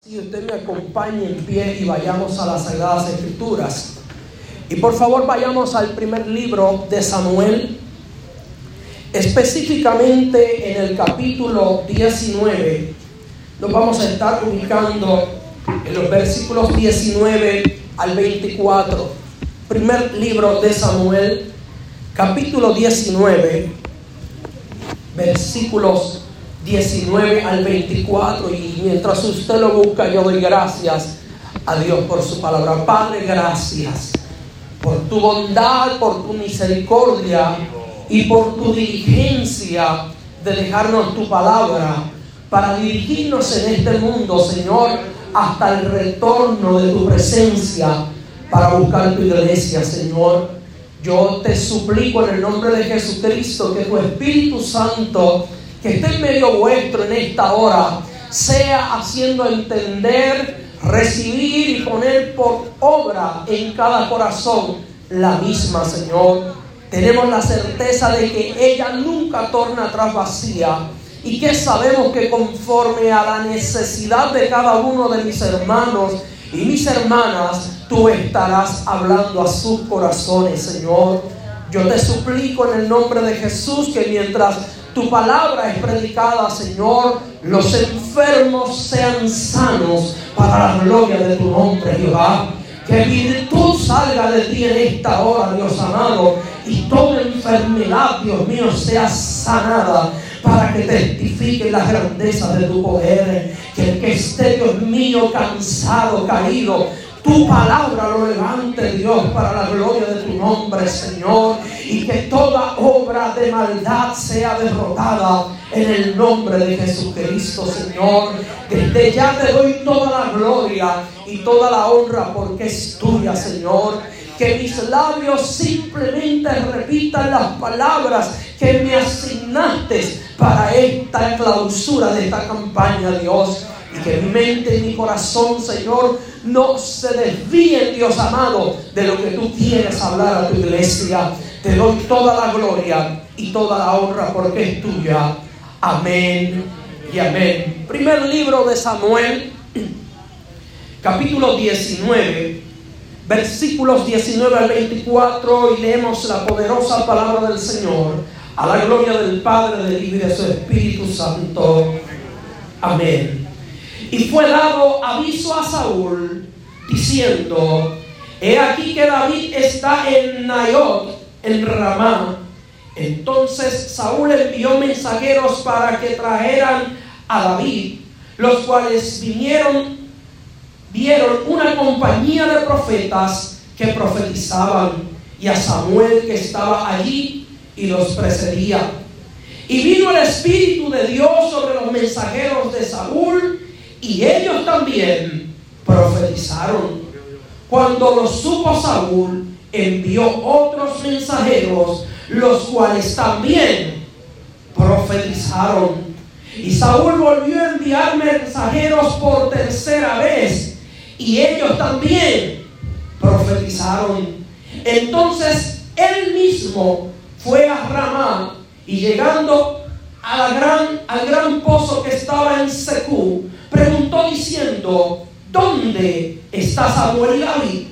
Si usted me acompaña en pie y vayamos a las Sagradas Escrituras. Y por favor vayamos al primer libro de Samuel, específicamente en el capítulo 19. Nos vamos a estar ubicando en los versículos 19 al 24. Primer libro de Samuel, capítulo 19, versículos 19 al 24 y mientras usted lo busca yo doy gracias a Dios por su palabra. Padre, gracias por tu bondad, por tu misericordia y por tu diligencia de dejarnos tu palabra para dirigirnos en este mundo, Señor, hasta el retorno de tu presencia para buscar tu iglesia, Señor. Yo te suplico en el nombre de Jesucristo que tu Espíritu Santo que esté en medio vuestro en esta hora, sea haciendo entender, recibir y poner por obra en cada corazón la misma, Señor. Tenemos la certeza de que ella nunca torna atrás vacía y que sabemos que conforme a la necesidad de cada uno de mis hermanos y mis hermanas, tú estarás hablando a sus corazones, Señor. Yo te suplico en el nombre de Jesús que mientras tu palabra es predicada, Señor, los enfermos sean sanos para la gloria de tu nombre, Jehová. Que virtud salga de ti en esta hora, Dios amado, y toda enfermedad, Dios mío, sea sanada para que testifique la grandeza de tu poder. Que el que esté, Dios mío, cansado, caído, tu palabra lo levante, Dios, para la gloria de tu nombre, Señor. Y que toda obra de maldad sea derrotada en el nombre de Jesucristo, Señor. Desde ya te doy toda la gloria y toda la honra porque es tuya, Señor. Que mis labios simplemente repitan las palabras que me asignaste para esta clausura de esta campaña, Dios. Y que mi mente y mi corazón, Señor, no se desvíen, Dios amado, de lo que tú quieres hablar a tu iglesia. Te doy toda la gloria y toda la honra porque es tuya. Amén y amén. Primer libro de Samuel, capítulo 19, versículos 19 al 24, y leemos la poderosa palabra del Señor, a la gloria del Padre, del Hijo y de su Espíritu Santo. Amén. Y fue dado aviso a Saúl diciendo, he aquí que David está en Nayot, en Ramá. Entonces Saúl envió mensajeros para que trajeran a David, los cuales vinieron, vieron una compañía de profetas que profetizaban y a Samuel que estaba allí y los precedía. Y vino el Espíritu de Dios sobre los mensajeros de Saúl y ellos también profetizaron. Cuando lo supo Saúl, envió otros mensajeros, los cuales también profetizaron. Y Saúl volvió a enviar mensajeros por tercera vez, y ellos también profetizaron. Entonces él mismo fue a Ramá y llegando a gran, al gran pozo que estaba en Secú, preguntó diciendo, ¿dónde está Samuel y David?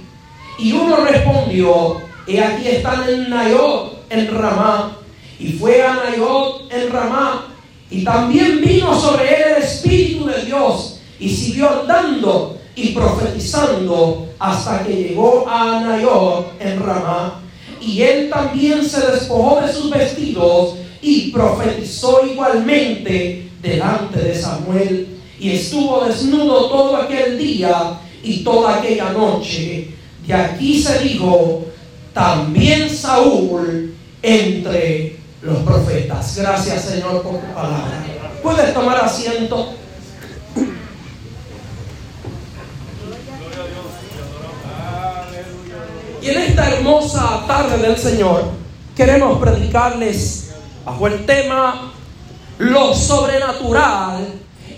Y uno respondió, he aquí están en Nayot, en Ramá. Y fue a Nayot, en Ramá, y también vino sobre él el Espíritu de Dios, y siguió andando y profetizando hasta que llegó a Nayot, en Ramá. Y él también se despojó de sus vestidos y profetizó igualmente delante de Samuel y estuvo desnudo todo aquel día y toda aquella noche. De aquí se dijo, también Saúl entre los profetas. Gracias Señor por tu palabra. Puedes tomar asiento. Y en esta hermosa tarde del Señor queremos predicarles bajo el tema lo sobrenatural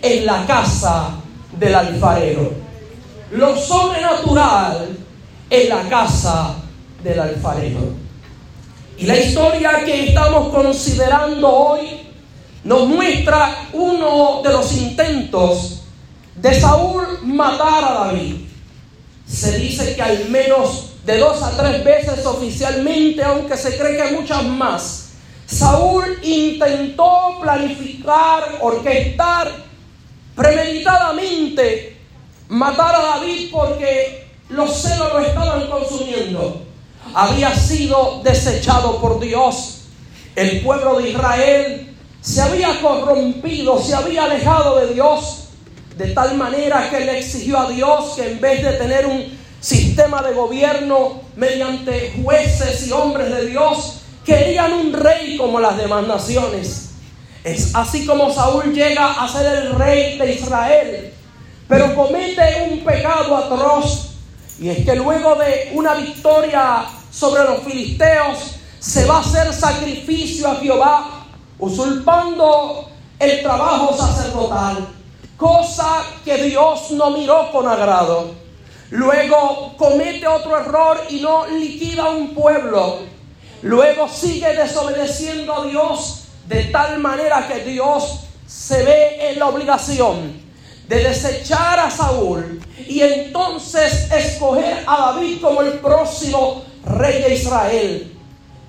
en la casa del alfarero. Lo sobrenatural en la casa del alfarero. Y la historia que estamos considerando hoy nos muestra uno de los intentos de Saúl matara a David. Se dice que al menos de dos a tres veces oficialmente, aunque se cree que muchas más, Saúl intentó planificar, orquestar premeditadamente matar a David porque los celos lo estaban consumiendo. Había sido desechado por Dios. El pueblo de Israel se había corrompido, se había alejado de Dios, de tal manera que le exigió a Dios que en vez de tener un sistema de gobierno mediante jueces y hombres de Dios, querían un rey como las demás naciones. Es así como Saúl llega a ser el rey de Israel, pero comete un pecado atroz. Y es que luego de una victoria sobre los filisteos, se va a hacer sacrificio a Jehová, usurpando el trabajo sacerdotal, cosa que Dios no miró con agrado. Luego comete otro error y no liquida un pueblo. Luego sigue desobedeciendo a Dios de tal manera que Dios se ve en la obligación de desechar a Saúl y entonces escoger a David como el próximo rey de Israel.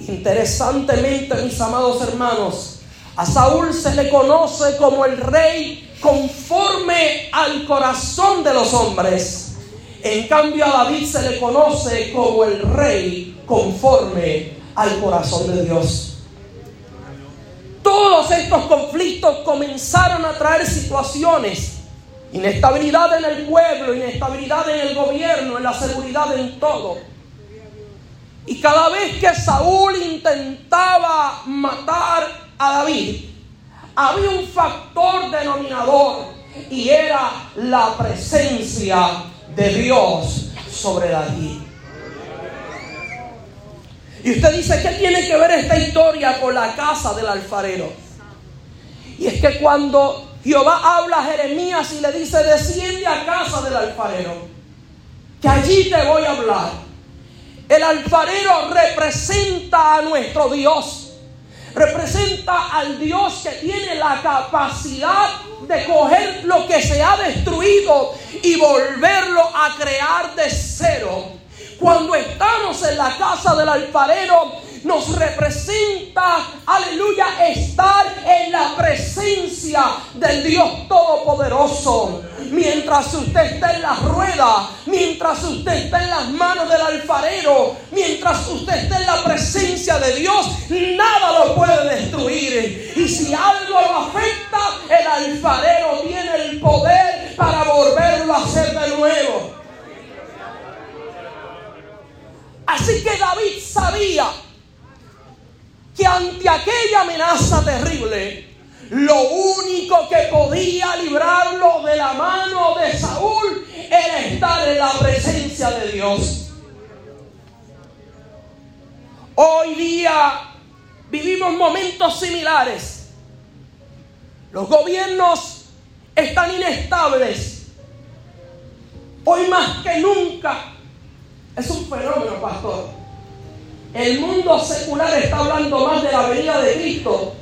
Interesantemente, mis amados hermanos, a Saúl se le conoce como el rey conforme al corazón de los hombres. En cambio a David se le conoce como el rey conforme al corazón de Dios. Todos estos conflictos comenzaron a traer situaciones, inestabilidad en el pueblo, inestabilidad en el gobierno, en la seguridad, en todo. Y cada vez que Saúl intentaba matar a David, había un factor denominador y era la presencia de Dios sobre David. Y usted dice, ¿qué tiene que ver esta historia con la casa del alfarero? Y es que cuando Jehová habla a Jeremías y le dice, desciende a casa del alfarero, que allí te voy a hablar. El alfarero representa a nuestro Dios, representa al Dios que tiene la capacidad de coger lo que se ha destruido y volverlo a crear de cero. Cuando estamos en la casa del alfarero, nos representa, aleluya, estar en la presencia del Dios Todopoderoso. Mientras usted está en la rueda, mientras usted está en las manos del alfarero, mientras usted está en la presencia de Dios, nada lo puede destruir. Y si algo lo afecta, el alfarero tiene el poder para volverlo a hacer de nuevo. Así que David sabía que ante aquella amenaza terrible, lo único que podía librarlo de la mano de Saúl era estar en la presencia de Dios. Hoy día vivimos momentos similares. Los gobiernos están inestables. Hoy más que nunca es un fenómeno, pastor. El mundo secular está hablando más de la venida de Cristo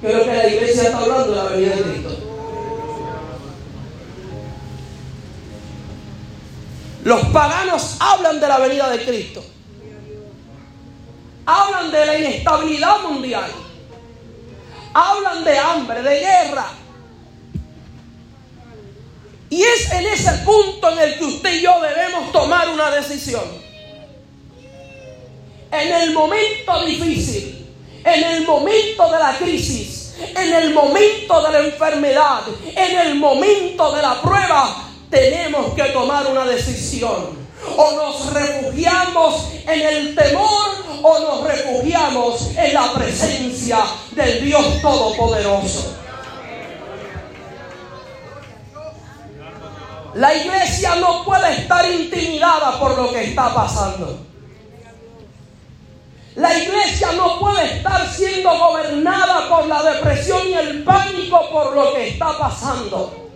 que lo que la iglesia está hablando de la venida de Cristo. Los paganos hablan de la venida de Cristo. Hablan de la inestabilidad mundial. Hablan de hambre, de guerra. Y es en ese punto en el que usted y yo debemos tomar una decisión. En el momento difícil, en el momento de la crisis, en el momento de la enfermedad, en el momento de la prueba, tenemos que tomar una decisión. O nos refugiamos en el temor o nos refugiamos en la presencia del Dios Todopoderoso. La iglesia no puede estar intimidada por lo que está pasando. La iglesia no puede estar siendo gobernada por la depresión y el pánico por lo que está pasando.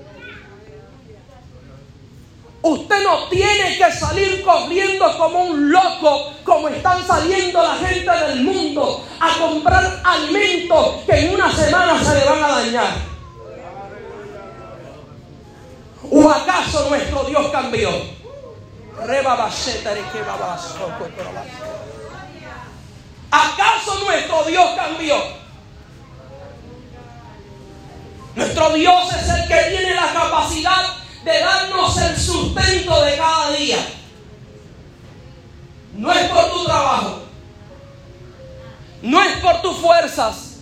Usted no tiene que salir corriendo como un loco, como están saliendo la gente del mundo, a comprar alimentos que en una semana se le van a dañar. ¿O acaso nuestro Dios cambió? ¿Acaso nuestro Dios cambió? Nuestro Dios es el que tiene la capacidad de darnos el sustento de cada día. No es por tu trabajo, no es por tus fuerzas,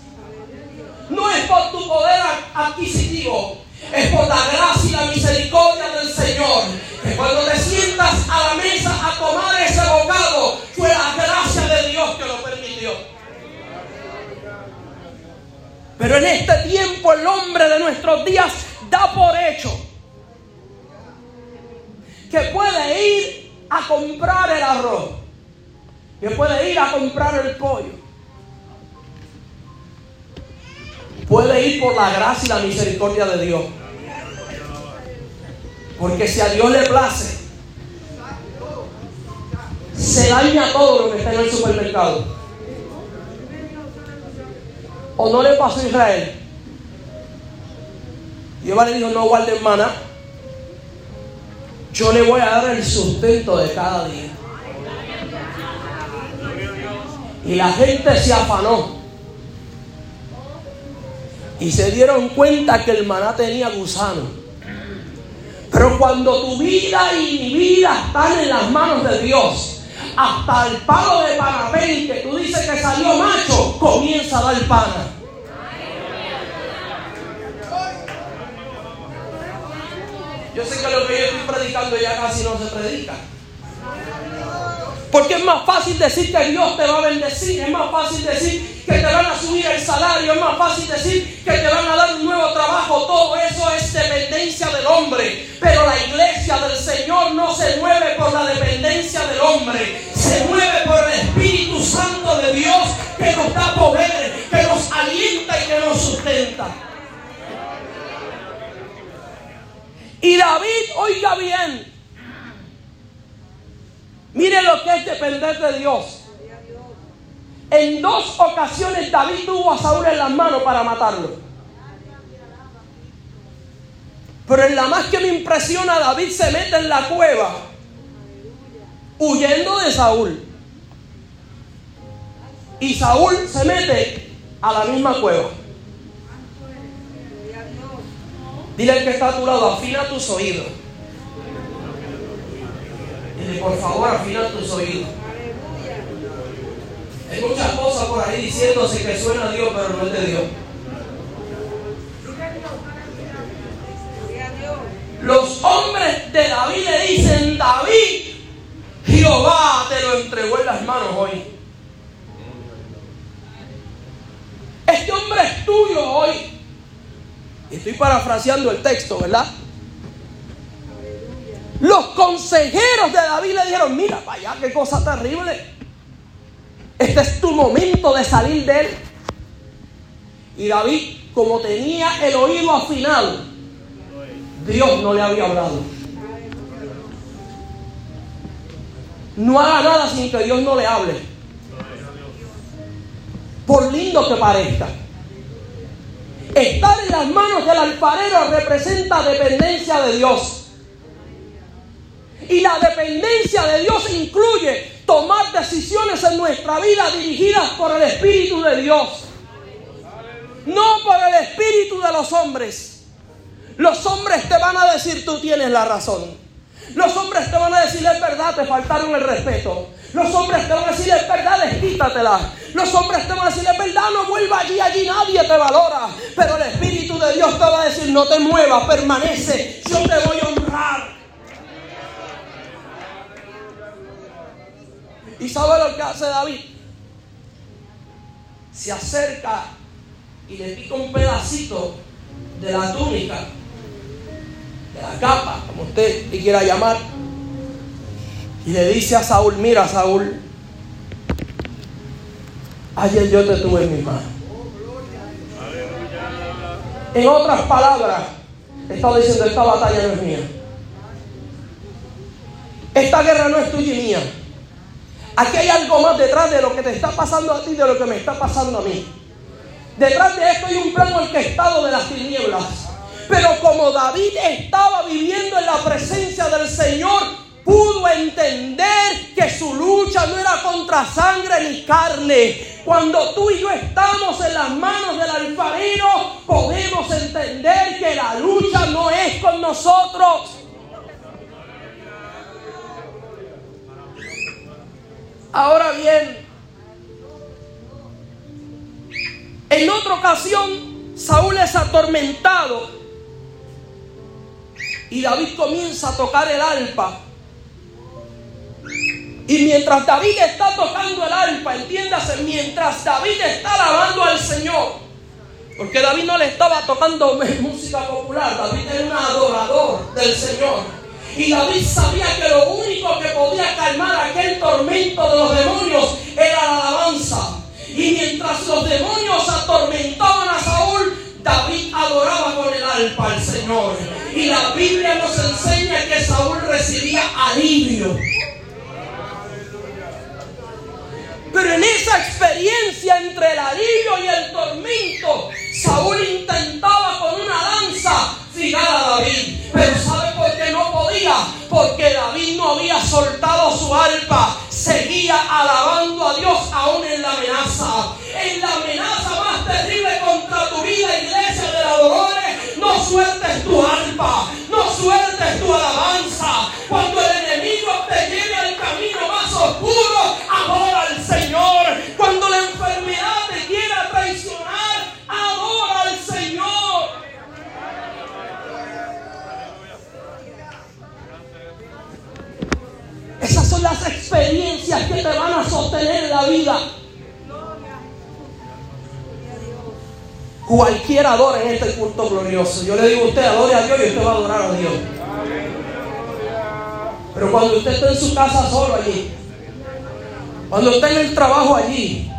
no es por tu poder adquisitivo, es por la gracia y la misericordia del Señor. Que cuando te sientas a la mesa a tomar ese bocado, fue la gracia de Dios que lo permitió. Pero en este tiempo el hombre de nuestros días da por hecho que puede ir a comprar el arroz, que puede ir a comprar el pollo, puede ir por la gracia y la misericordia de Dios. Porque si a Dios le place, se daña todo lo que está en el supermercado. ¿O no le pasó a Israel? Dios le dijo, no guarden maná. Yo le voy a dar el sustento de cada día. Y la gente se afanó. Y se dieron cuenta que el maná tenía gusano. Pero cuando tu vida y mi vida están en las manos de Dios, hasta el palo de panapén que tú dices que salió macho, comienza a dar pana. Yo sé que lo que yo estoy predicando ya casi no se predica. Porque es más fácil decir que Dios te va a bendecir, es más fácil decir que te van a subir el salario, es más fácil decir que te van a dar un nuevo trabajo. Todo eso es dependencia del hombre. Pero la iglesia del Señor no se mueve por la dependencia del hombre, se mueve por el Espíritu Santo de Dios que nos da poder, que nos alienta y que nos sustenta. Y David, oiga bien, mire lo que es depender de Dios. En dos ocasiones David tuvo a Saúl en las manos para matarlo. Pero en la más que me impresiona, David se mete en la cueva huyendo de Saúl. Y Saúl se mete a la misma cueva. Dile al que está a tu lado, afina tus oídos. Por favor, afina tus oídos. Hay muchas cosas por ahí diciéndose que suena a Dios, pero no es de Dios. Los hombres de David le dicen, David, Jehová te lo entregó en las manos hoy. Este hombre es tuyo hoy. Estoy parafraseando el texto, ¿verdad? Consejeros de David le dijeron, mira para allá, qué cosa terrible. Este es tu momento de salir de él. Y David, como tenía el oído afinado, Dios no le había hablado. No haga nada sin que Dios no le hable. Por lindo que parezca. Estar en las manos del alfarero representa dependencia de Dios. Y la dependencia de Dios incluye tomar decisiones en nuestra vida dirigidas por el Espíritu de Dios. No por el Espíritu de los hombres. Los hombres te van a decir tú tienes la razón. Los hombres te van a decir es verdad, te faltaron el respeto. Los hombres te van a decir es verdad, desquítatela. Los hombres te van a decir es verdad, no vuelva allí, allí nadie te valora. Pero el Espíritu de Dios te va a decir no te muevas, permanece, yo te voy a honrar. ¿Y sabe lo que hace David? Se acerca y le pica un pedacito de la túnica, de la capa, como usted le quiera llamar, y le dice a Saúl, mira Saúl, ayer yo te tuve en mi mano. En otras palabras, estaba diciendo, esta batalla no es mía. Esta guerra no es tuya y mía. Aquí hay algo más detrás de lo que te está pasando a ti, de lo que me está pasando a mí. Detrás de esto hay un plan orquestado de las tinieblas. Pero como David estaba viviendo en la presencia del Señor, pudo entender que su lucha no era contra sangre ni carne. Cuando tú y yo estamos en las manos del alfarero, podemos entender que la lucha no es con nosotros. Ahora bien, en otra ocasión, Saúl es atormentado y David comienza a tocar el alpa. Y mientras David está tocando el alpa, entiéndase, mientras David está alabando al Señor, porque David no le estaba tocando música popular, David era un adorador del Señor. Y David sabía que lo único que podía calmar aquel tormento de los demonios era la alabanza. Y mientras los demonios atormentaban a Saúl, David adoraba con el alpa al Señor. Y la Biblia nos enseña que Saúl recibía alivio. Pero en esa experiencia entre el alivio y el tormento, Saúl intentaba con una lanza fijar a David. Pero ¿sabe por qué no podía? Porque David no había soltado Seguía alabando a Dios aún en la amenaza. En la amenaza más terrible contra tu vida, iglesia de la Dolores, no sueltes tu arpa, no sueltes tu alabanza. Cuando el enemigo te lleve al camino más oscuro, adora al Señor. Cuando la enfermedad te quiera traicionar, adora al Señor. Esas son las experiencias que te van a sostener en la vida. Cualquiera adora en este culto glorioso. Yo le digo a usted, adore a Dios y usted va a adorar a Dios. Pero cuando usted está en su casa solo allí, cuando está en el trabajo allí,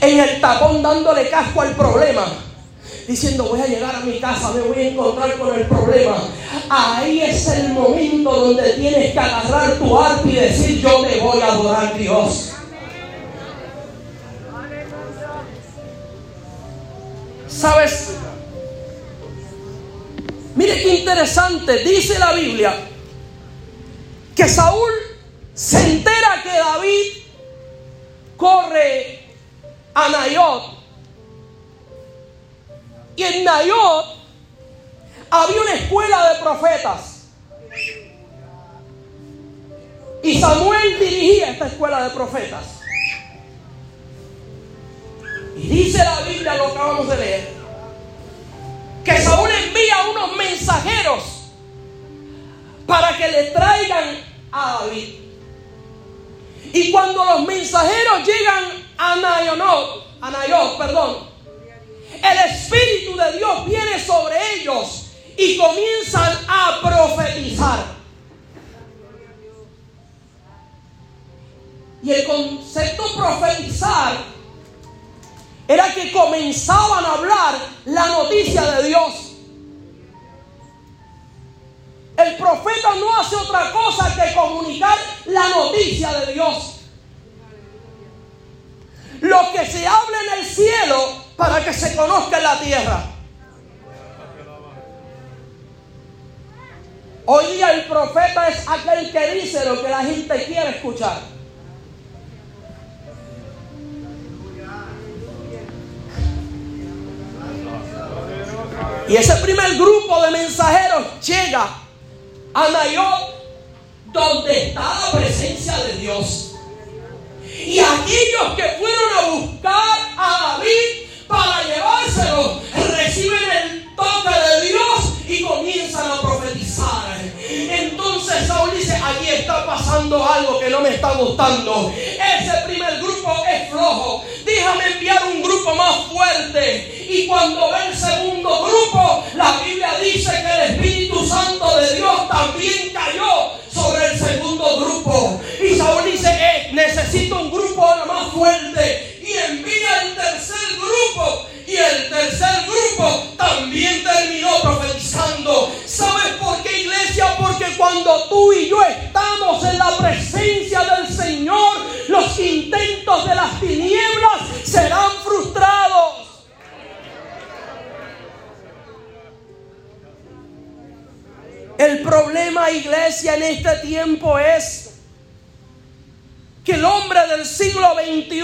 en el tapón dándole casco al problema, diciendo voy a llegar a mi casa, me voy a encontrar con el problema. Ahí es el momento donde tienes que agarrar tu arte y decir yo te voy a adorar Dios. ¿Sabes? Mire qué interesante, dice la Biblia, que Saúl se entera que David corre a Nayot y en Nayot había una escuela de profetas. Y Samuel dirigía esta escuela de profetas. Y dice la Biblia, lo acabamos de leer, que Saúl envía unos mensajeros para que le traigan a David. Y cuando los mensajeros llegan a Nayot, a Nayot, perdón, el Espíritu de Dios viene sobre ellos y comienzan a profetizar. Y el concepto profetizar era que comenzaban a hablar la noticia de Dios. El profeta no hace otra cosa que comunicar la noticia de Dios. Lo que se habla en el cielo para que se conozca la tierra. Hoy día el profeta es aquel que dice lo que la gente quiere escuchar. Y ese primer grupo de mensajeros llega a Nayot, donde está la presencia de Dios. Y aquellos que fueron a buscar a David está gustando. Ese primer grupo es flojo. Déjame enviar un grupo más fuerte. Y cuando ve el segundo grupo, la Biblia dice que el Espíritu Santo de Dios también cayó sobre el segundo grupo. Y Saúl dice, eh, necesito un grupo más fuerte. Y envía el tercer grupo. Y el tercer grupo también terminó profetizando. ¿Sabes por qué iglesia? Porque cuando tú y yo estamos problema, iglesia, en este tiempo es que el hombre del siglo XXI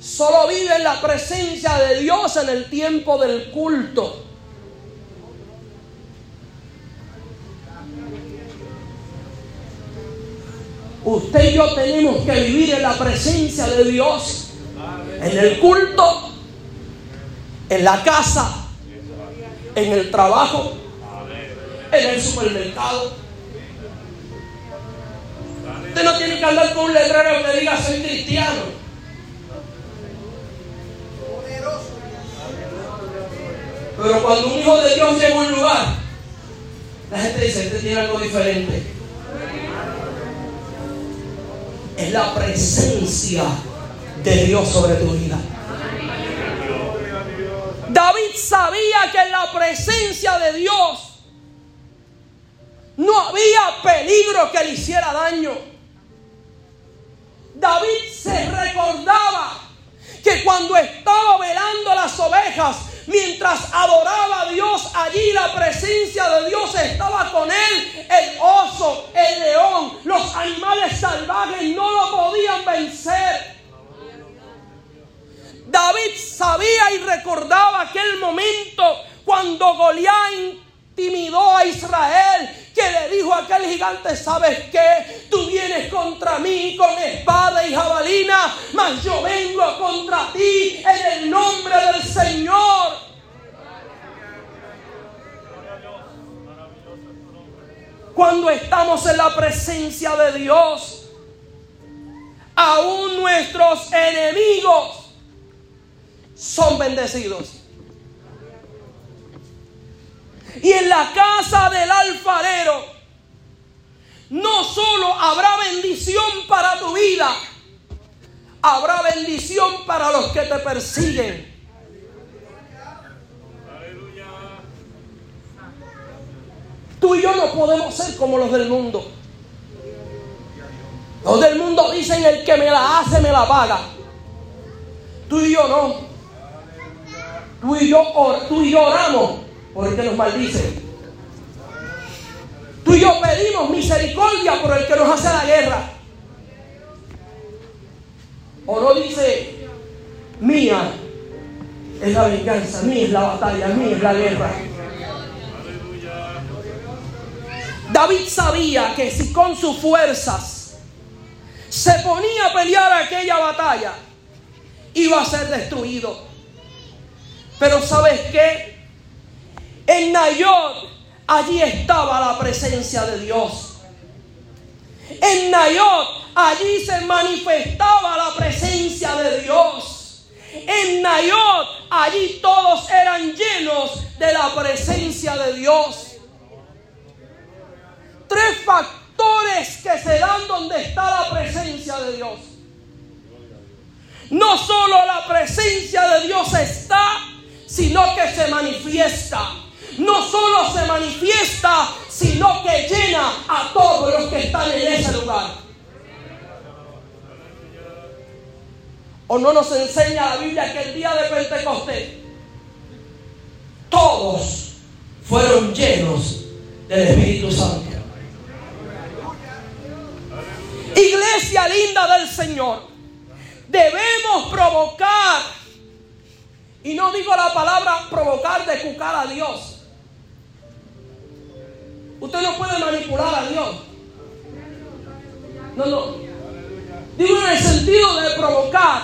solo vive en la presencia de Dios en el tiempo del culto. Usted y yo tenemos que vivir en la presencia de Dios, en el culto, en la casa, en el trabajo, en el supermercado. Usted no tiene que andar con un letrero que diga soy cristiano. Pero cuando un hijo de Dios llega a un lugar, la gente dice, este tiene algo diferente. Es la presencia de Dios sobre tu vida. David sabía que en la presencia de Dios no había peligro que le hiciera daño. David se recordaba que cuando estaba velando las ovejas, mientras adoraba a Dios, allí la presencia de Dios estaba con él. El oso, el león, los animales salvajes no lo podían vencer. David sabía y recordaba aquel momento cuando Goliat intimidó a Israel, que le dijo a aquel gigante, ¿sabes qué? Tú vienes contra mí con espada y jabalina, mas yo vengo contra ti en el nombre del Señor. Cuando estamos en la presencia de Dios, aún nuestros enemigos son bendecidos. Y en la casa del alfarero no solo habrá bendición para tu vida, habrá bendición para los que te persiguen. Tú y yo no podemos ser como los del mundo. Los del mundo dicen el que me la hace me la paga. Tú y yo no. Tú y yo, tú y yo oramos que nos maldice. Tú y yo pedimos misericordia por el que nos hace la guerra. O no dice, mía es la venganza, mía es la batalla, mía es la guerra. David sabía que si con sus fuerzas se ponía a pelear aquella batalla, iba a ser destruido. Pero ¿sabes qué? En Nayot allí estaba la presencia de Dios. En Nayot allí se manifestaba la presencia de Dios. En Nayot allí todos eran llenos de la presencia de Dios. Tres factores que se dan donde está la presencia de Dios. No solo la presencia de Dios está, sino que se manifiesta. No solo se manifiesta, sino que llena a todos los que están en ese lugar. ¿O no nos enseña la Biblia que el día de Pentecostés todos fueron llenos del Espíritu Santo? Iglesia linda del Señor, debemos provocar y no digo la palabra provocar de cucar a Dios. Usted no puede manipular a Dios. No, no. Digo en el sentido de provocar.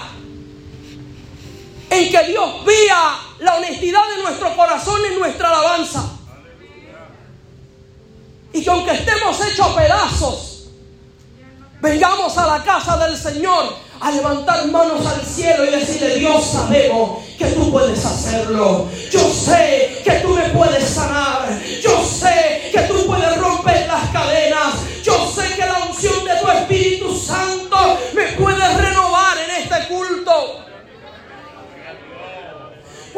En que Dios vea la honestidad de nuestro corazón y nuestra alabanza. Y que aunque estemos hechos pedazos, vengamos a la casa del Señor a levantar manos al cielo y decirle, Dios sabemos que tú puedes hacerlo. Yo sé que tú me puedes sanar. Yo sé que tú puedes romper las cadenas. Yo sé que la unción de tu Espíritu Santo me puede renovar en este culto.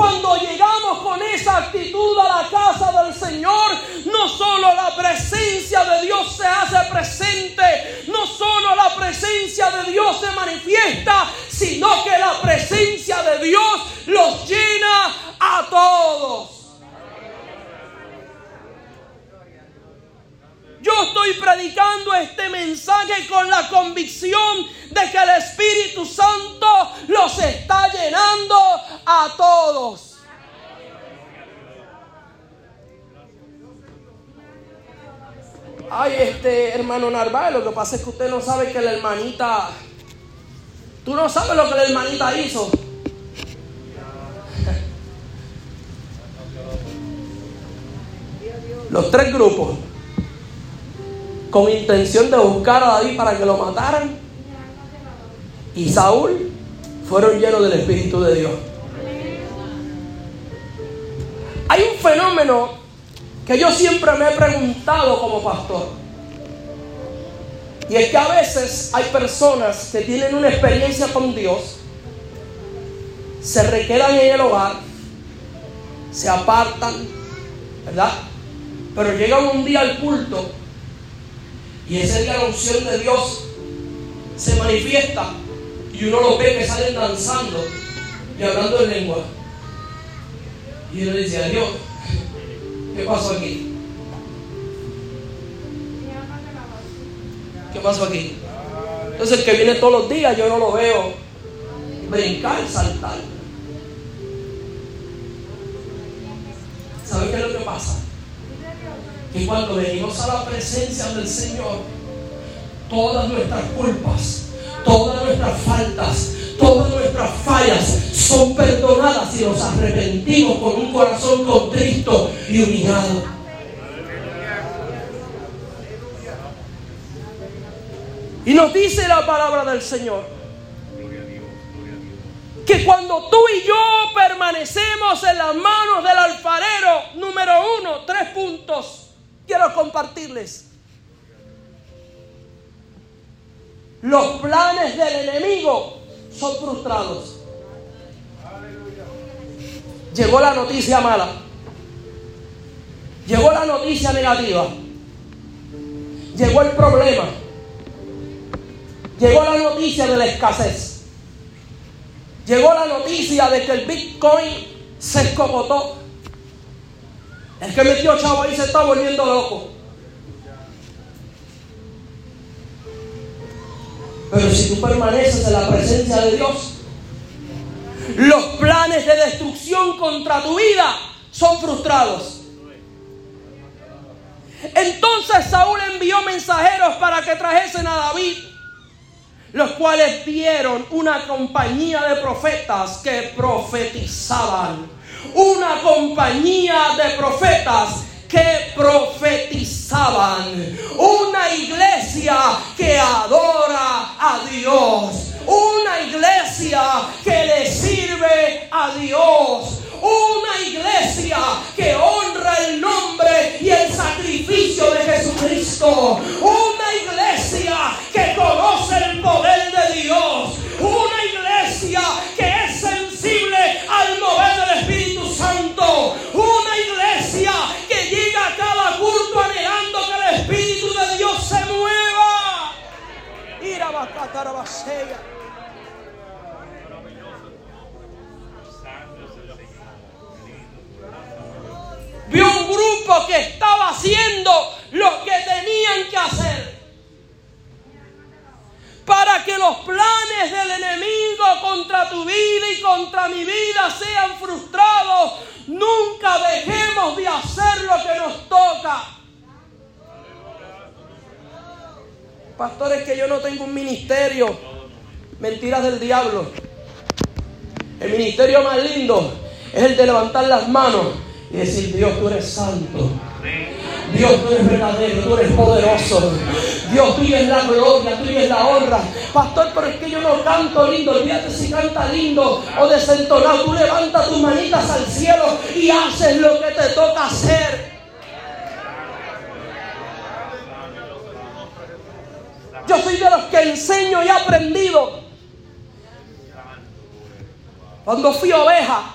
Cuando llegamos con esa actitud a la casa del Señor, no solo la presencia de Dios se hace presente, no solo la presencia de Dios se manifiesta, sino que la presencia de Dios los llena a todos. Yo estoy predicando este mensaje con la convicción de que el Espíritu Santo los está llenando a todos. Ay, este hermano Narváez, lo que pasa es que usted no sabe que la hermanita. Tú no sabes lo que la hermanita hizo. Los tres grupos, con intención de buscar a David para que lo mataran, y Saúl fueron llenos del Espíritu de Dios. Hay un fenómeno que yo siempre me he preguntado como pastor. Y es que a veces hay personas que tienen una experiencia con Dios, se requedan en el hogar, se apartan, ¿verdad? Pero llegan un día al culto y ese día la unción de Dios se manifiesta y uno los ve que salen danzando y hablando en lengua. Y uno dice, Dios, ¿Qué pasó aquí? ¿Qué pasó aquí? Entonces el que viene todos los días yo no lo veo brincar, saltar. ¿Saben qué es lo que pasa? Que cuando venimos a la presencia del Señor, todas nuestras culpas, todas nuestras faltas, todas nuestras fallas son perdonadas si nos arrepentimos con un corazón contristo y humillado. Y nos dice la palabra del Señor que cuando tú y yo permanecemos en las manos del alfarero, número uno, tres puntos, quiero compartirles. Los planes del enemigo son frustrados. Llegó la noticia mala. Llegó la noticia negativa. Llegó el problema. Llegó la noticia de la escasez. Llegó la noticia de que el Bitcoin se escopotó. El que metió chavo ahí se está volviendo loco. Pero si tú permaneces en la presencia de Dios, los planes de destrucción contra tu vida son frustrados. Entonces Saúl envió mensajeros para que trajesen a David, los cuales vieron una compañía de profetas que profetizaban. Una compañía de profetas que profetizaban. Una iglesia que adora a Dios. Una iglesia que le sirve a Dios. Una iglesia que honra el nombre y el sacrificio de Jesucristo. Una iglesia que conoce el poder de Dios. A Vio un grupo que estaba haciendo lo que tenían que hacer para que los planes del enemigo contra tu vida y contra mi vida sean frustrados. Nunca dejemos de hacer lo que nos toca. Pastores, que yo no tengo un ministerio. Mentiras del diablo. El ministerio más lindo es el de levantar las manos y decir, Dios, tú eres santo. Dios, tú eres verdadero, tú eres poderoso. Dios, tuyo es la gloria, tuyo es la honra. Pastor, pero es que yo no canto lindo. Olvídate si canta lindo o desentonado. Tú levantas tus manitas al cielo y haces lo que te toca hacer. Yo soy de los que enseño y he aprendido. Cuando fui oveja,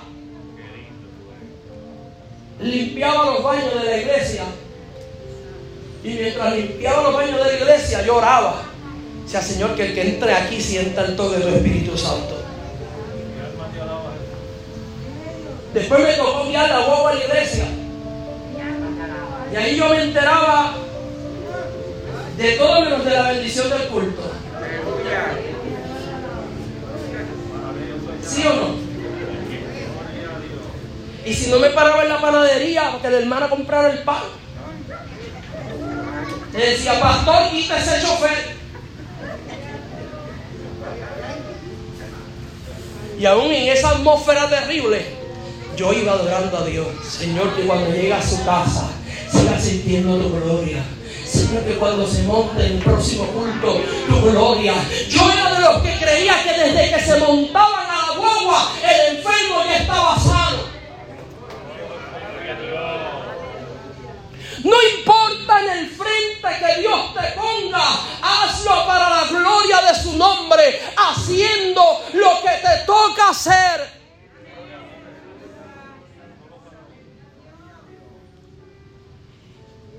limpiaba los baños de la iglesia. Y mientras limpiaba los baños de la iglesia, yo oraba. Sea Señor, que el que entre aquí sienta el toque del Espíritu Santo. Después me tocó guiar la guagua a la iglesia. Y ahí yo me enteraba De todo menos de la bendición del culto. ¿Sí o no? Y si no me paraba en la panadería porque la hermana comprara el pan, le decía, pastor, quita ese chofer. Y aún en esa atmósfera terrible, yo iba adorando a Dios. Señor, que cuando llega a su casa, siga sintiendo tu gloria. Señor, que cuando se monte en el próximo culto, tu gloria. Yo era de los que creía que desde que se montaban a la guagua, el enfermo ya estaba sano. No importa en el frente que Dios te ponga, hazlo para la gloria de su nombre, haciendo lo que te toca hacer.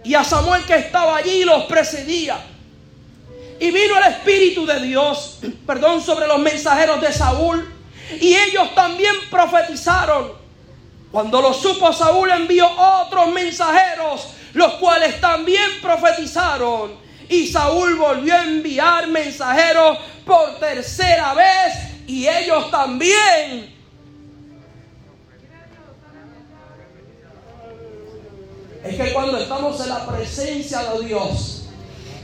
Y a Samuel que estaba allí los precedía. Y vino el Espíritu de Dios, perdón, sobre los mensajeros de Saúl. Y ellos también profetizaron. Cuando lo supo Saúl envió otros mensajeros, los cuales también profetizaron. Y Saúl volvió a enviar mensajeros por tercera vez y ellos también que cuando estamos en la presencia de Dios,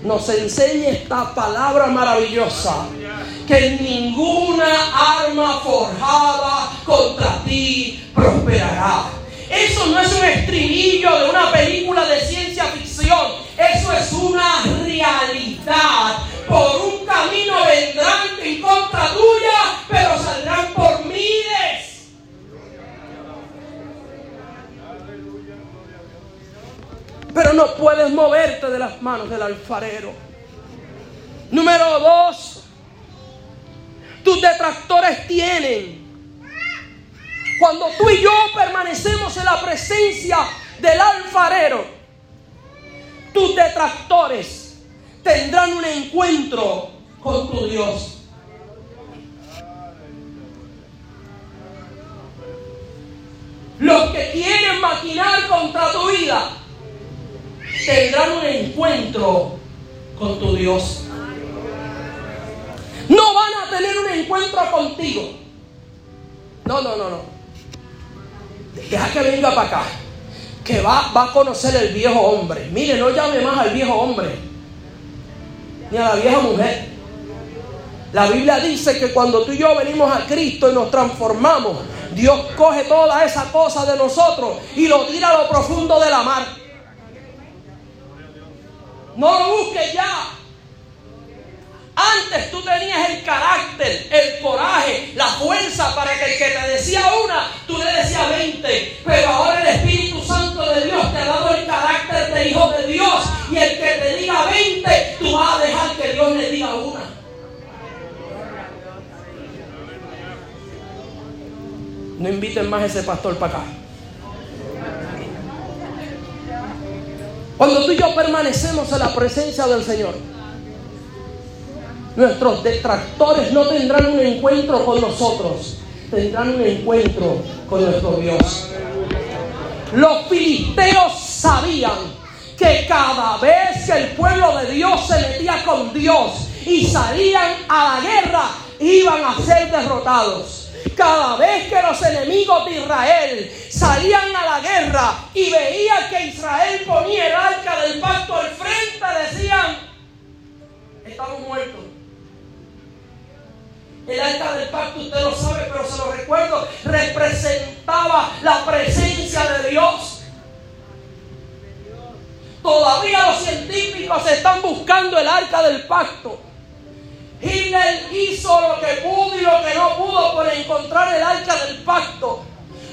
nos enseña esta palabra maravillosa, que ninguna arma forjada contra ti prosperará. Eso no es un estribillo de una película de ciencia ficción, eso es una realidad. Por un camino vendrán en contra tuya, pero saldrán por miles. Pero no puedes moverte de las manos del alfarero. Número dos, tus detractores tienen. Cuando tú y yo permanecemos en la presencia del alfarero, tus detractores tendrán un encuentro con tu Dios. Los que quieren maquinar contra tu vida tendrán un encuentro con tu Dios. No van a tener un encuentro contigo. No, no, no, no. Deja que venga para acá. Que va, va a conocer el viejo hombre. Mire, no llame más al viejo hombre. Ni a la vieja mujer. La Biblia dice que cuando tú y yo venimos a Cristo y nos transformamos, Dios coge toda esa cosa de nosotros y lo tira a lo profundo de la mar. No lo busques ya. Antes tú tenías el carácter, el coraje, la fuerza para que el que te decía una, tú le decías veinte. Pero ahora el Espíritu Santo de Dios te ha dado el carácter de hijo de Dios. Y el que te diga veinte, tú vas a dejar que Dios le diga una. No inviten más a ese pastor para acá. Cuando tú y yo permanecemos en la presencia del Señor, nuestros detractores no tendrán un encuentro con nosotros, tendrán un encuentro con nuestro Dios. Los filisteos sabían que cada vez que el pueblo de Dios se metía con Dios y salían a la guerra, iban a ser derrotados. Cada vez que los enemigos de Israel salían a la guerra y veían que Israel ponía el arca del pacto al frente, decían, estamos muertos. El arca del pacto, usted lo sabe, pero se lo recuerdo, representaba la presencia de Dios. Todavía los científicos están buscando el arca del pacto. Hitler hizo lo que pudo y lo que no pudo por encontrar el arca del pacto.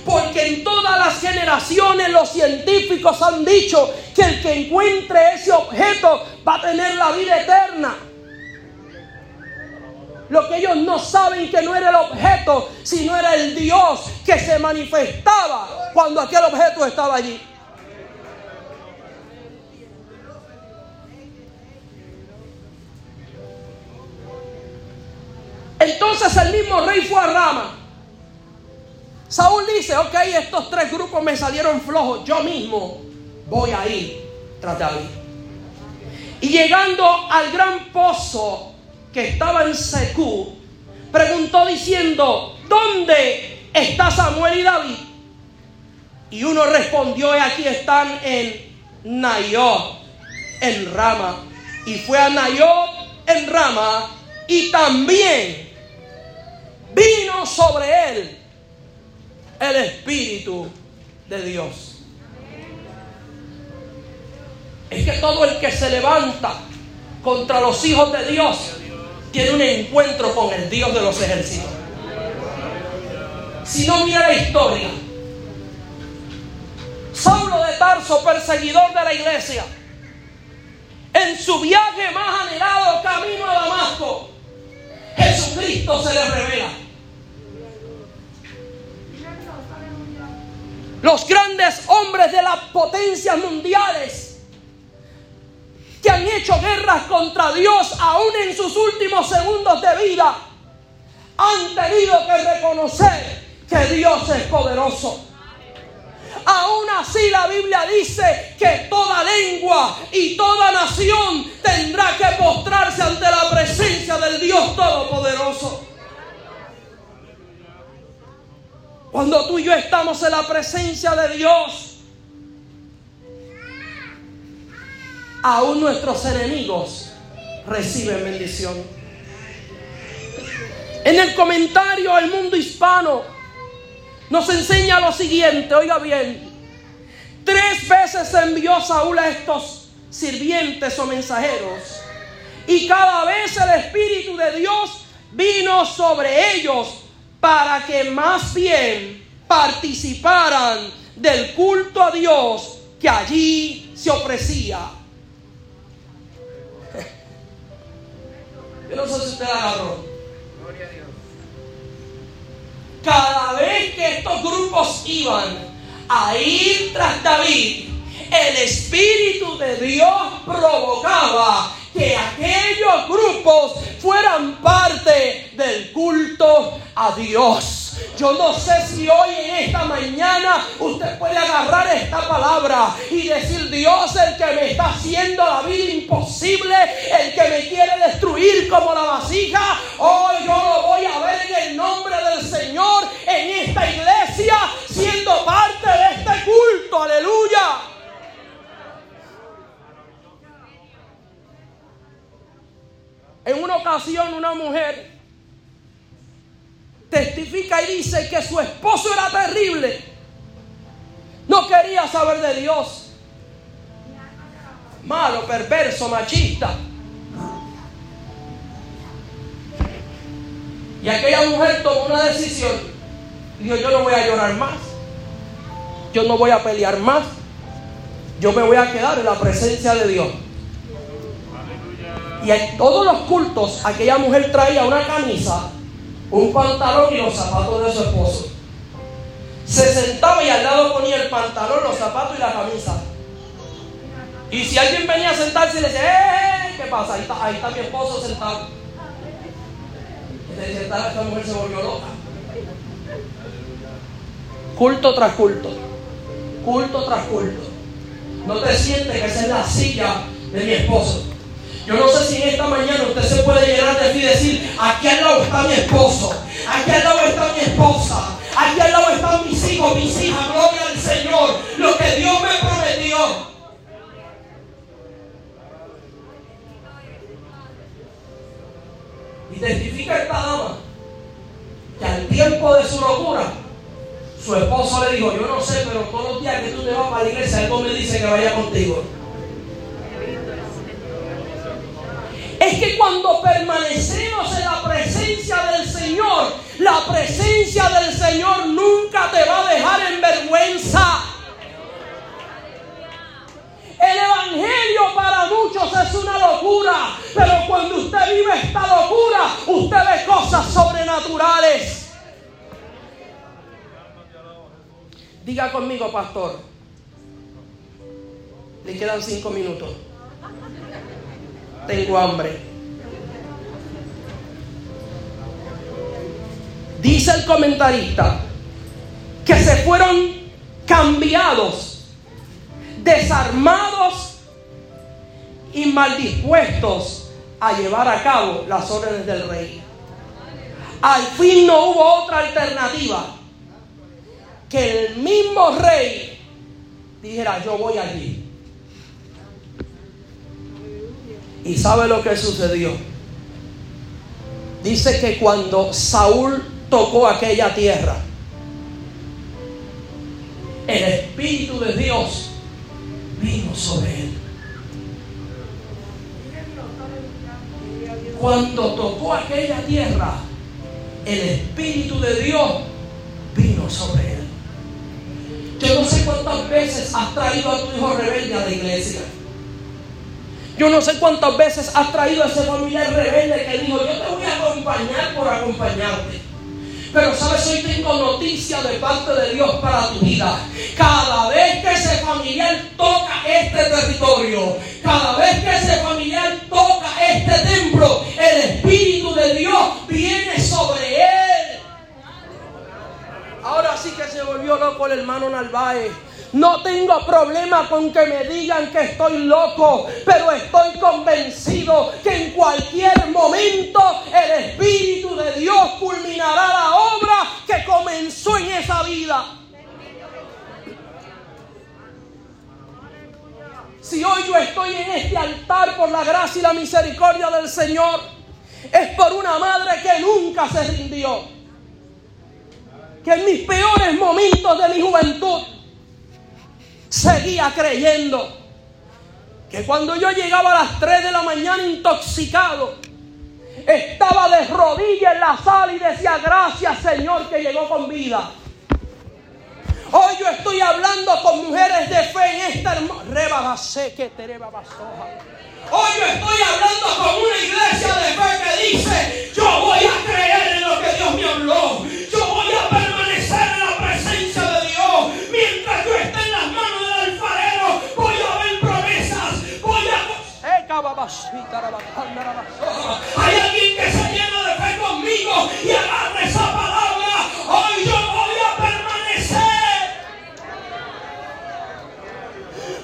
Porque en todas las generaciones los científicos han dicho que el que encuentre ese objeto va a tener la vida eterna. Lo que ellos no saben que no era el objeto, sino era el Dios que se manifestaba cuando aquel objeto estaba allí. Entonces el mismo rey fue a Rama. Saúl dice, ok, estos tres grupos me salieron flojos, yo mismo voy a ir tras David. Y llegando al gran pozo que estaba en Secú, preguntó diciendo, ¿dónde está Samuel y David? Y uno respondió, aquí están en Nayot, en Rama. Y fue a Nayot, en Rama, y también sobre él el Espíritu de Dios. Es que todo el que se levanta contra los hijos de Dios tiene un encuentro con el Dios de los ejércitos. Si no mira la historia, Saulo de Tarso, perseguidor de la iglesia, en su viaje más anhelado camino a Damasco, Jesucristo se le revela. Los grandes hombres de las potencias mundiales que han hecho guerras contra Dios aún en sus últimos segundos de vida, han tenido que reconocer que Dios es poderoso. Aún así la Biblia dice que toda lengua y toda nación tendrá que postrarse ante la presencia del Dios Todopoderoso. Cuando tú y yo estamos en la presencia de Dios, aún nuestros enemigos reciben bendición. En el comentario El Mundo Hispano nos enseña lo siguiente, oiga bien, tres veces envió Saúl a estos sirvientes o mensajeros y cada vez el Espíritu de Dios vino sobre ellos para que más bien participaran del culto a Dios que allí se ofrecía. Yo no sé si usted agarró. Cada vez que estos grupos iban a ir tras David, el Espíritu de Dios provocaba que aquellos grupos fueran parte del culto a Dios. Yo no sé si hoy en esta mañana usted puede agarrar esta palabra y decir, Dios, el que me está haciendo la vida imposible, el que me quiere destruir como la vasija, hoy yo lo voy a ver en el nombre del Señor en esta iglesia, siendo parte de este culto. Aleluya. En una ocasión una mujer testifica y dice que su esposo era terrible. No quería saber de Dios. Malo, perverso, machista. Y aquella mujer tomó una decisión. Dijo, yo no voy a llorar más. Yo no voy a pelear más. Yo me voy a quedar en la presencia de Dios. Y en todos los cultos aquella mujer traía una camisa, un pantalón y los zapatos de su esposo. Se sentaba y al lado ponía el pantalón, los zapatos y la camisa. Y si alguien venía a sentarse y le decía, ¡eh! ¿Qué pasa? Ahí está, mi esposo sentado. Le decía, esta mujer se volvió loca. Culto tras culto. Culto tras culto. No te sientes que esa es la silla de mi esposo. Yo no sé si en esta mañana usted se puede llenar de fe y decir, aquí al lado está mi esposo, aquí al lado está mi esposa, aquí al lado están mis hijos, mis hijas, gloria al Señor, lo que Dios me prometió. Identifica esta dama que al tiempo de su locura, su esposo le dijo, yo no sé, pero todos los días que tú te vas para la iglesia, algo me dice que vaya contigo. Es que cuando permanecemos en la presencia del Señor, la presencia del Señor nunca te va a dejar en vergüenza. El Evangelio para muchos es una locura, pero cuando usted vive esta locura, usted ve cosas sobrenaturales. Diga conmigo, pastor. Le quedan cinco minutos tengo hambre. Dice el comentarista que se fueron cambiados, desarmados y mal dispuestos a llevar a cabo las órdenes del rey. Al fin no hubo otra alternativa que el mismo rey dijera, yo voy allí. ¿Y sabe lo que sucedió? Dice que cuando Saúl tocó aquella tierra, el Espíritu de Dios vino sobre él. Cuando tocó aquella tierra, el Espíritu de Dios vino sobre él. Yo no sé cuántas veces has traído a tu hijo rebelde a la iglesia. Yo no sé cuántas veces has traído a ese familiar rebelde que dijo, yo te voy a acompañar por acompañarte. Pero sabes, hoy tengo noticia de parte de Dios para tu vida. Cada vez que ese familiar toca este territorio, cada vez que ese familiar toca este templo, el Espíritu de Dios viene sobre él. Ahora sí que se volvió loco el hermano Narváez. No tengo problema con que me digan que estoy loco, pero estoy convencido que en cualquier momento el Espíritu de Dios culminará la obra que comenzó en esa vida. Si hoy yo estoy en este altar por la gracia y la misericordia del Señor, es por una madre que nunca se rindió. Que en mis peores momentos de mi juventud, seguía creyendo que cuando yo llegaba a las 3 de la mañana intoxicado, estaba de rodillas en la sala y decía, gracias Señor que llegó con vida. Hoy yo estoy hablando con mujeres de fe en esta hermosa... Hoy yo estoy hablando con una iglesia de fe que dice, yo voy a creer en lo que Dios me habló. Yo voy a Hay alguien que se llena de fe conmigo y agarra esa palabra. Hoy yo voy a permanecer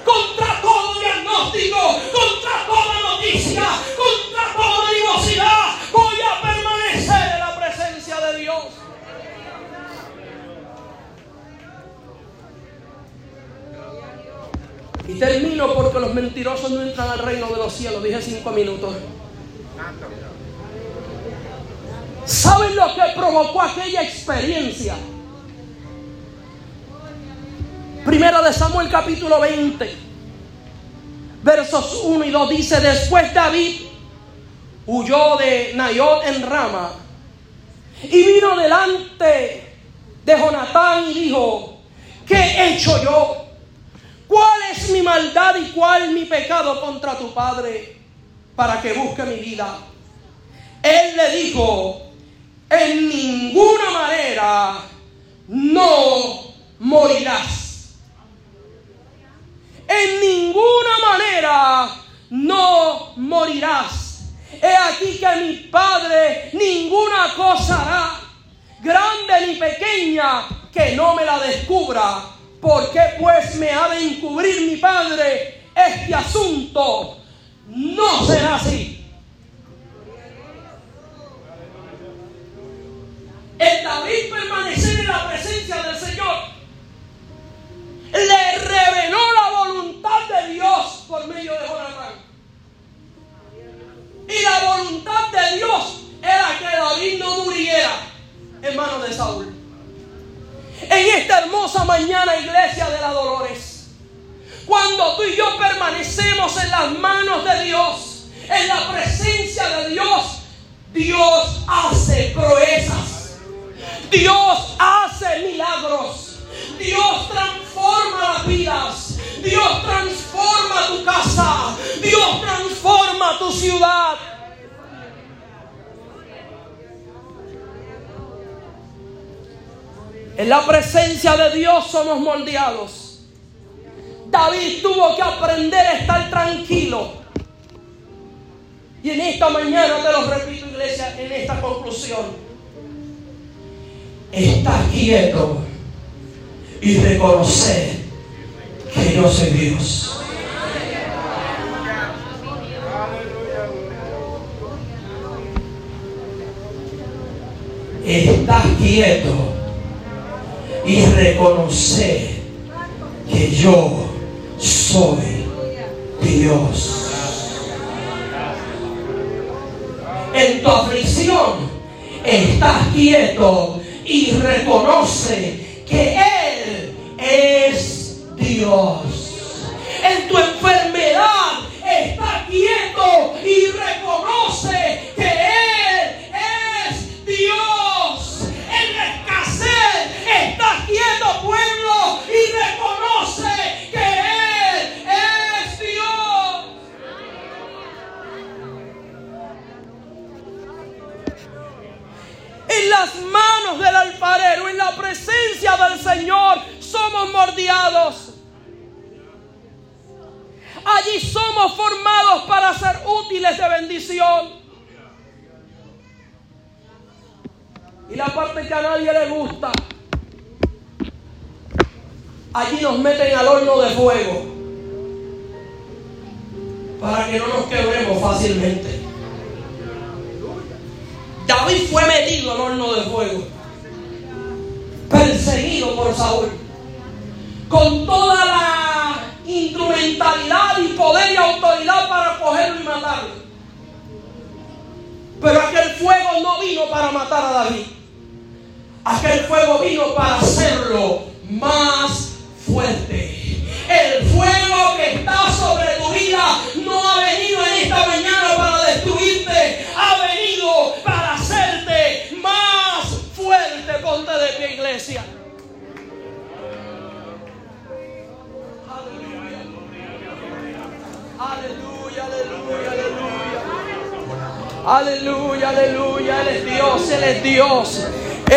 contra todo diagnóstico, contra toda noticia, contra toda animosidad. Voy a permanecer en la presencia de Dios. Y termino porque los mentirosos no entran al reino de los cielos. Dije cinco minutos. ¿Saben lo que provocó aquella experiencia? Primera de Samuel capítulo 20, versos 1 y 2 dice, después David huyó de Nayot en Rama y vino delante de Jonatán y dijo, ¿qué he hecho yo? ¿Cuál es mi maldad y cuál mi pecado contra tu padre para que busque mi vida? Él le dijo, en ninguna manera no morirás. En ninguna manera no morirás. He aquí que mi Padre ninguna cosa hará, grande ni pequeña, que no me la descubra ¿Por qué pues me ha de encubrir mi padre este asunto? No será así. El David permanecer en la presencia del Señor le reveló la voluntad de Dios por medio de Jonatán. Y la voluntad de Dios era que David no muriera en manos de Saúl en esta hermosa mañana, iglesia de la Dolores. Cuando tú y yo permanecemos en las manos de Dios, en la presencia de Dios, Dios hace proezas. Dios hace milagros. Dios transforma las vidas. Dios transforma tu casa. Dios transforma tu ciudad. En la presencia de Dios somos moldeados. David tuvo que aprender a estar tranquilo. Y en esta mañana te lo repito, iglesia, en esta conclusión. Está quieto y reconocer que yo soy Dios. Estás quieto y reconocer que yo soy Dios. En tu aflicción estás quieto y reconoce que Él es Dios. En tu enfermedad está quieto y reconoce que Él allí nos meten al horno de fuego para que no nos quebremos fácilmente. David fue metido al horno de fuego, perseguido por Saúl, con toda la instrumentalidad y poder y autoridad para cogerlo y matarlo. Pero aquel fuego no vino para matar a David. Aquel fuego vino para hacerlo más fuerte. El fuego que está sobre tu vida no ha venido en esta mañana para destruirte, ha venido para hacerte más fuerte. Ponte de pie, iglesia. Aleluya, aleluya, aleluya. Aleluya, aleluya. Él es Dios, Él es Dios.